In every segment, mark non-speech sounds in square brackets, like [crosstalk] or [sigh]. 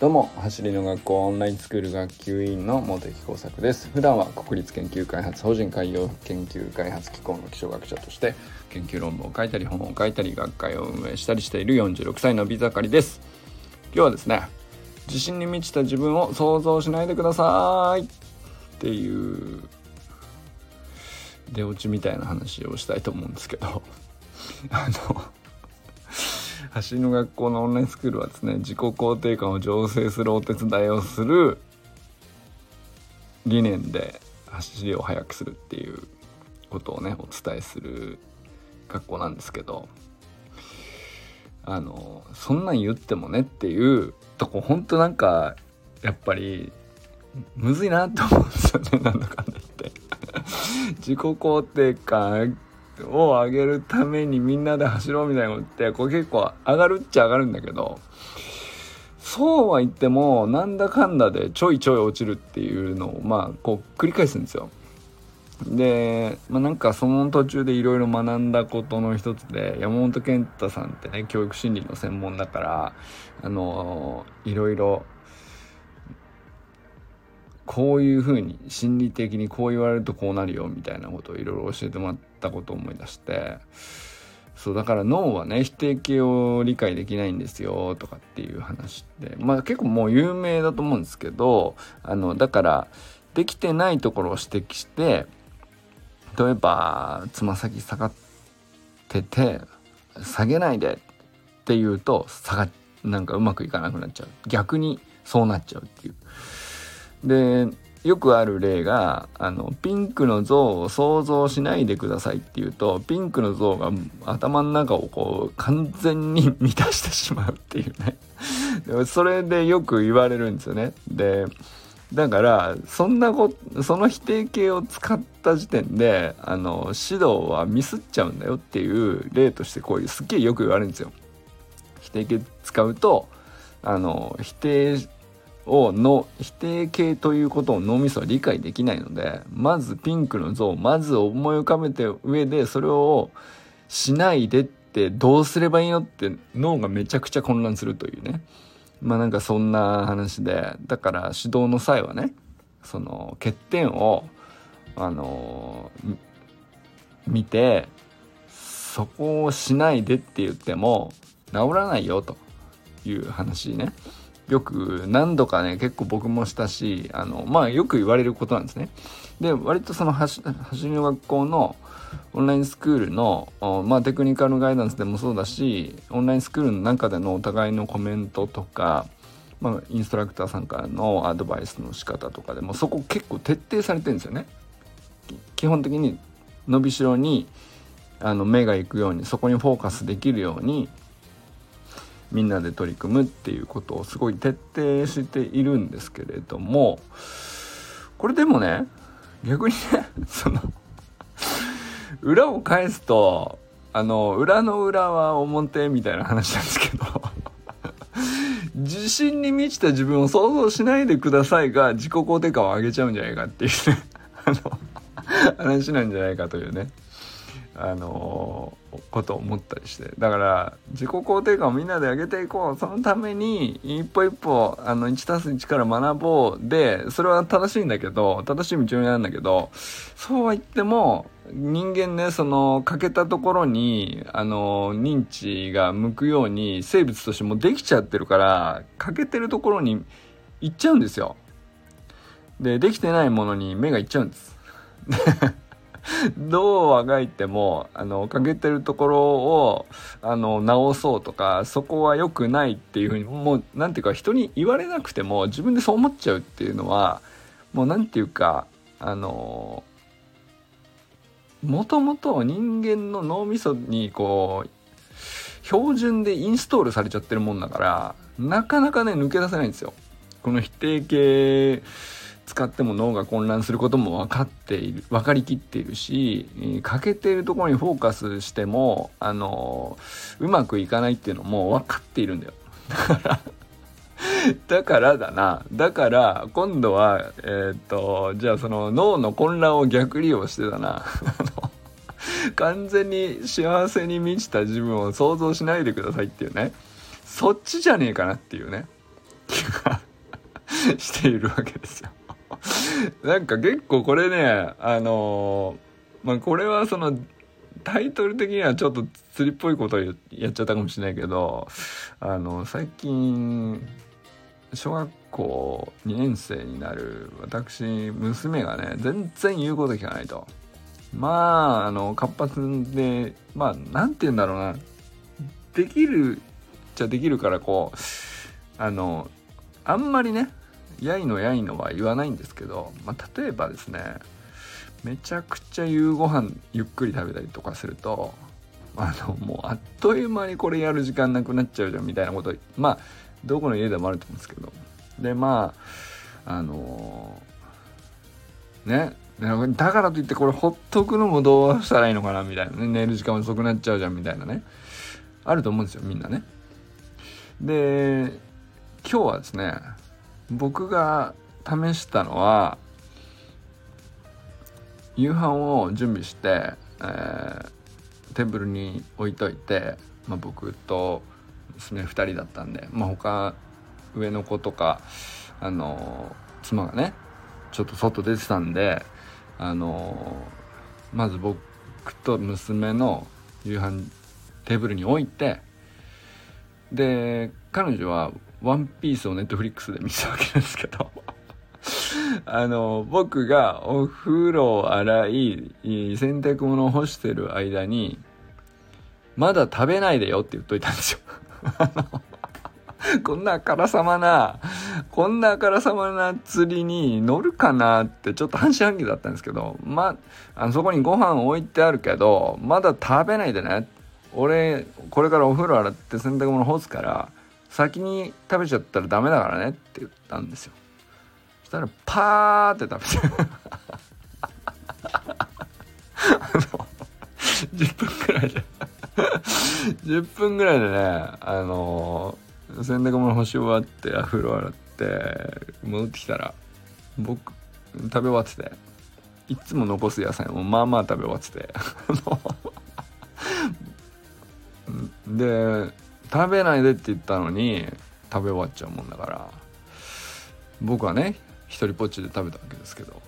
どうも走りの学校オンラインスクール学級委員の茂木耕作です。普段は国立研究開発法人海洋研究開発機構の気象学者として研究論文を書いたり本を書いたり学会を運営したりしている46歳の美盛りです。今日はですね自信に満ちた自分を想像しないでください。っていう出落ちみたいな話をしたいと思うんですけど。[laughs] あの走りの学校のオンラインスクールはですね自己肯定感を醸成するお手伝いをする理念で走りを速くするっていうことをねお伝えする学校なんですけどあのそんなん言ってもねっていうとこほんとなんかやっぱりむずいなって思うんですよねなんだかんだ言って。自己肯定感を上げるためにみんなで走ろうみたいなことってこれ結構上がるっちゃ上がるんだけどそうは言ってもなんだかんだでちょいちょい落ちるっていうのをまあこう繰り返すんですよ。で、まあ、なんかその途中でいろいろ学んだことの一つで山本健太さんってね教育心理の専門だからあのいろいろこういうふうに心理的にこう言われるとこうなるよみたいなことをいろいろ教えてもらったことを思い出してそうだから脳はね否定形を理解できないんですよとかっていう話ってまあ結構もう有名だと思うんですけどあのだからできてないところを指摘して例えばつま先下がってて下げないでって言うと下がなんかうまくいかなくなっちゃう逆にそうなっちゃうっていう。でよくある例があのピンクの像を想像しないでくださいっていうとピンクの像が頭の中をこう完全に満たしてしまうっていうね。[laughs] それでよく言われるんですよね。でだからそんなことその否定形を使った時点であの指導はミスっちゃうんだよっていう例としてこういうすっげえよく言われるんですよ。否定形使うとあの否定をの否定形ということを脳みそは理解できないのでまずピンクの像をまず思い浮かべて上でそれをしないでってどうすればいいのって脳がめちゃくちゃ混乱するというねまあなんかそんな話でだから指導の際はねその欠点をあの見てそこをしないでって言っても治らないよという話ね。よく何度かね結構僕もしたしあのまあよく言われることなんですね。で割とその走りの学校のオンラインスクールの、まあ、テクニカルガイダンスでもそうだしオンラインスクールの中でのお互いのコメントとか、まあ、インストラクターさんからのアドバイスの仕方とかでもそこ結構徹底されてるんですよね。基本的に伸びしろにあの目が行くようにそこにフォーカスできるようにみんなで取り組むっていうことをすごい徹底しているんですけれどもこれでもね逆にねその裏を返すとあの裏の裏は表みたいな話なんですけど自信に満ちた自分を想像しないでくださいが自己肯定感を上げちゃうんじゃないかっていうねあの話なんじゃないかというね。あのことを思ったりして。だから自己肯定感をみんなで上げていこう。そのために一歩一歩あの 1+1 から学ぼうでそれは正しいんだけど正しい道なんだけどそうは言っても人間ねその欠けたところにあの認知が向くように生物としてもできちゃってるから欠けてるところに行っちゃうんですよ。でできてないものに目がいっちゃうんです。[laughs] どうあがいてもあの欠けてるところをあの直そうとかそこは良くないっていうふうにもう何ていうか人に言われなくても自分でそう思っちゃうっていうのはもう何ていうかあのもともと人間の脳みそにこう標準でインストールされちゃってるもんだからなかなかね抜け出せないんですよ。この否定形使っても脳が混乱することも分かっている分かりきっているし欠けているところにフォーカスしてもあのうまくいかないっていうのも分かっているんだよ。だからだからだな。だから今度はえー、っとじゃあその脳の混乱を逆利用してだな。[laughs] 完全に幸せに満ちた自分を想像しないでくださいっていうね。そっちじゃねえかなっていうね気が [laughs] しているわけですよ。なんか結構これねあのまあこれはそのタイトル的にはちょっと釣りっぽいことをやっちゃったかもしれないけどあの最近小学校2年生になる私娘がね全然言うこと聞かないと。まああの活発でまあ何て言うんだろうな。できるじゃできるからこうあのあんまりねやいのやいのは言わないんですけど、まあ、例えばですねめちゃくちゃ夕ご飯ゆっくり食べたりとかするとあのもうあっという間にこれやる時間なくなっちゃうじゃんみたいなことまあどこの家でもあると思うんですけど。でまああのー、ねだからといってこれほっとくのもどうしたらいいのかなみたいなね寝る時間遅くなっちゃうじゃんみたいなね。あると思うんですよみんなね。で今日はですね僕が試したのは夕飯を準備して、えー、テーブルに置いといて、まあ、僕と娘2人だったんで、まあ、他上の子とかあの妻がねちょっと外出てたんであのまず僕と娘の夕飯テーブルに置いてで彼女は「ワンピースをネットフリックスで見てたわけですけど [laughs] あの僕がお風呂を洗い洗濯物を干してる間にまだ食べないでよって言っといたんですよ [laughs] こんなあからさまな、こんなあからさまな釣りに乗るかなってちょっと半信半疑だったんですけど、まあ、のそこにご飯置いてあるけど、まだ食べないでね。俺、これからお風呂洗って洗濯物干すから、先に食べちゃったらダメだからねって言ったんですよ。そしたら、パーって食べて。あの、10分くらいで10分ぐらいでね、あのー洗濯物干し終わって風呂洗って戻ってきたら僕食べ終わってていつも残す野菜もまあまあ食べ終わっててで食べないでって言ったのに食べ終わっちゃうもんだから。僕はね一人ぽっちで食べたわけですけど。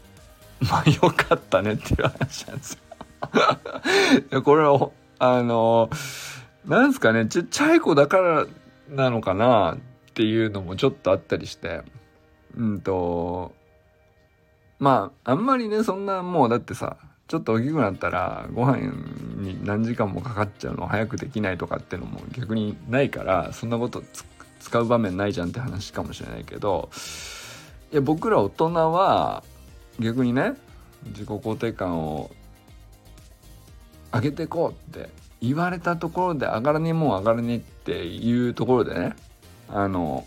[laughs] まあよかったねっていう話なんですよ。[laughs] これはあのなんすかねちっちゃい子だからなのかなっていうのもちょっとあったりして。うんとまああんまりねそんなもうだってさちょっと大きくなったらご飯に何時間もかかっちゃうの早くできないとかってのも逆にないからそんなこと使う場面ないじゃんって話かもしれないけどいや僕ら大人は逆にね自己肯定感を上げていこうって言われたところで上がらねえもん上がらねえっていうところでねあの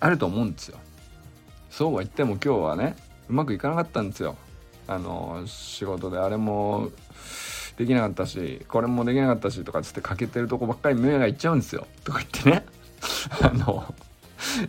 あると思うんですよ。そうは言っても今日はねうまくいかなかったんですよ。あの仕事であれもできなかったしこれもできなかったしとかつって欠けてるとこばっかり目がいっちゃうんですよ。とか言ってね。[laughs] あの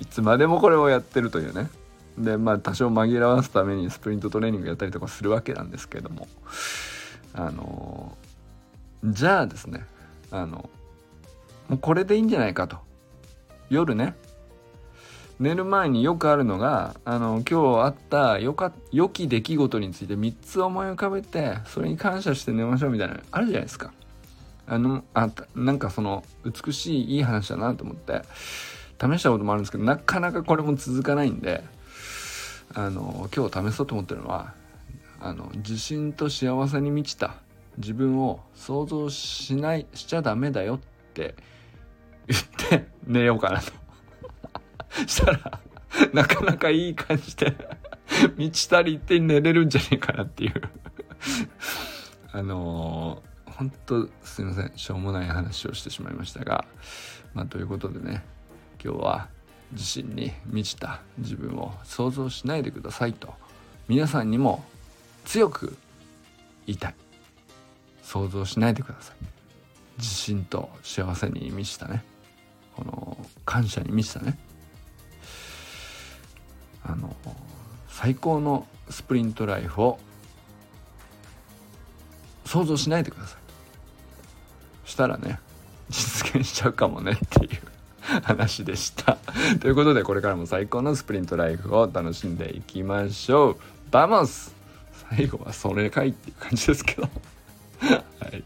いつまでもこれをやってるというね。でまあ多少紛らわすためにスプリントトレーニングやったりとかするわけなんですけれども。あのじゃあですね。あのもうこれでいいんじゃないかと。夜ね。寝る前によくあるのがあの今日あったよか良き出来事について3つ思い浮かべてそれに感謝して寝ましょうみたいなあるじゃないですか。あのあなんかその美しいいい話だなと思って試したこともあるんですけどなかなかこれも続かないんであの今日試そうと思ってるのはあの自信と幸せに満ちた自分を想像しないしちゃダメだよって言って寝ようかなと。したらなかなかいい感じで満ち足りて寝れるんじゃねえかなっていう。あのー、ほんとすいませんしょうもない話をしてしまいましたがまあということでね今日は自信に満ちた自分を想像しないでくださいと皆さんにも強く言いたい。想像しないでください。自信と幸せに満ちたね。この感謝に満ちたね。あの最高のスプリントライフを想像しないでください。したらね実現しちゃうかもねっていう話でした。[laughs] ということでこれからも最高のスプリントライフを楽しんでいきましょう。バモス。最後はそれかいっていう感じですけど。[laughs] はい。